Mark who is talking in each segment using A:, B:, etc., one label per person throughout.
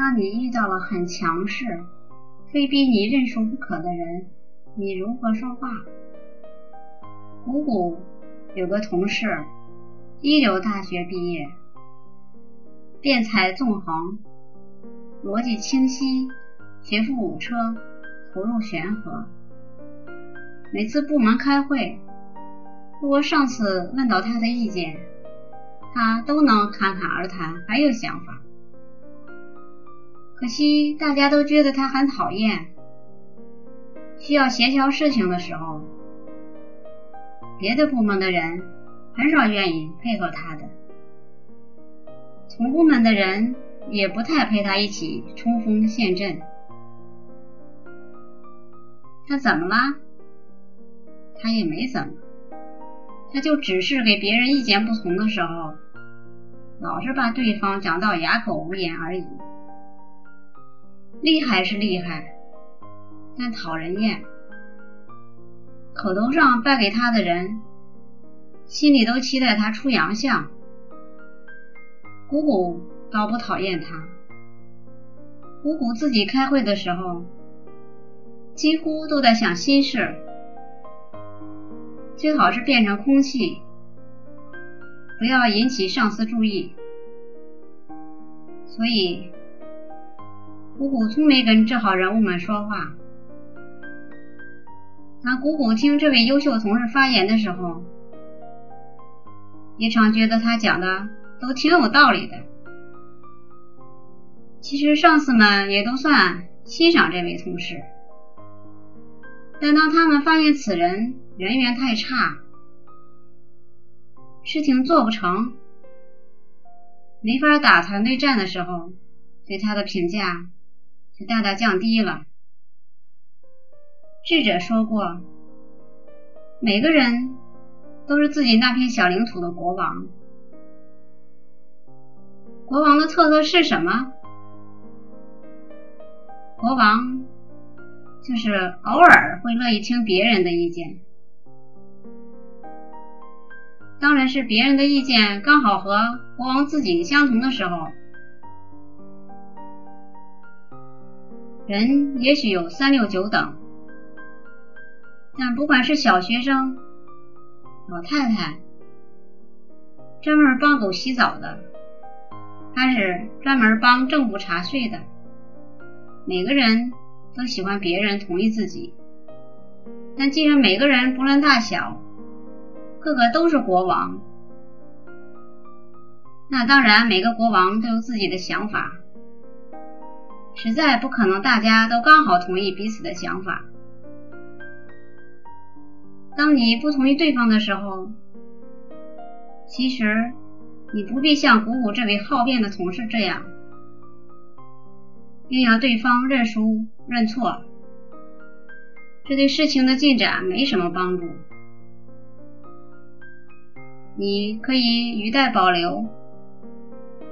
A: 当你遇到了很强势、非逼你认输不可的人，你如何说话？姑姑有个同事，一流大学毕业，辩才纵横，逻辑清晰，学富五车，投入玄和。每次部门开会，如果上司问到他的意见，他都能侃侃而谈，很有想法。可惜大家都觉得他很讨厌。需要协调事情的时候，别的部门的人很少愿意配合他的，同部门的人也不太陪他一起冲锋陷阵。他怎么了？他也没怎么。他就只是给别人意见不同的时候，老是把对方讲到哑口无言而已。厉害是厉害，但讨人厌。口头上败给他的人，心里都期待他出洋相。姑姑倒不讨厌他，姑姑自己开会的时候，几乎都在想心事。最好是变成空气，不要引起上司注意。所以，姑姑从没跟这号人物们说话。当姑姑听这位优秀同事发言的时候，也常觉得他讲的都挺有道理的。其实上司们也都算欣赏这位同事，但当他们发现此人，人缘太差，事情做不成，没法打团队战的时候，对他的评价就大大降低了。智者说过，每个人都是自己那片小领土的国王。国王的特色是什么？国王就是偶尔会乐意听别人的意见。当然是别人的意见刚好和国王自己相同的时候。人也许有三六九等，但不管是小学生、老太太、专门帮狗洗澡的，还是专门帮政府查税的，每个人都喜欢别人同意自己。但既然每个人不论大小，个个都是国王，那当然每个国王都有自己的想法，实在不可能大家都刚好同意彼此的想法。当你不同意对方的时候，其实你不必像谷谷这位好辩的同事这样，硬要对方认输认错，这对事情的进展没什么帮助。你可以语带保留，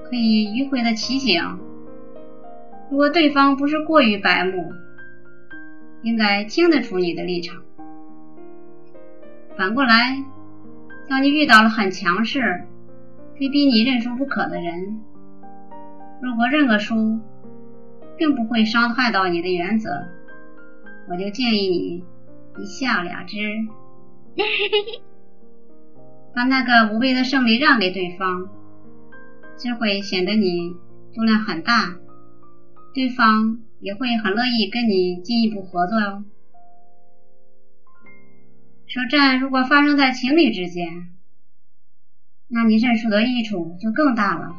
A: 可以迂回的提醒。如果对方不是过于白目，应该听得出你的立场。反过来，当你遇到了很强势、非逼你认输不可的人，如果认个输并不会伤害到你的原则，我就建议你一笑了之。把那个无谓的胜利让给对方，这会显得你度量很大，对方也会很乐意跟你进一步合作哟。说战如果发生在情侣之间，那你认输的益处就更大了。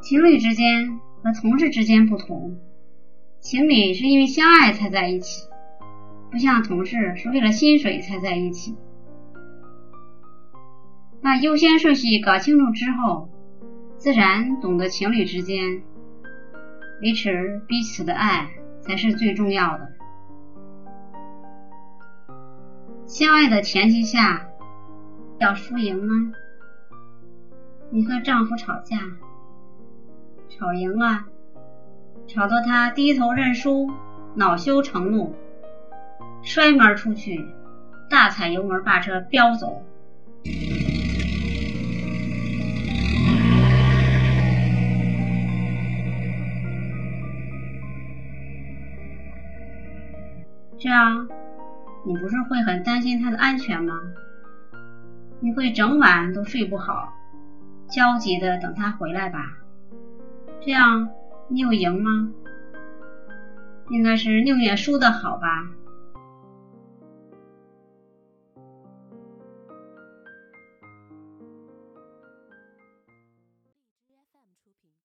A: 情侣之间和同事之间不同，情侣是因为相爱才在一起。不像同事是为了薪水才在一起，把优先顺序搞清楚之后，自然懂得情侣之间维持彼此的爱才是最重要的。相爱的前提下要输赢吗？你和丈夫吵架，吵赢了，吵到他低头认输，恼羞成怒。摔门出去，大踩油门把车飙走。这样你不是会很担心他的安全吗？你会整晚都睡不好，焦急的等他回来吧？这样你有赢吗？应该是宁愿输的好吧。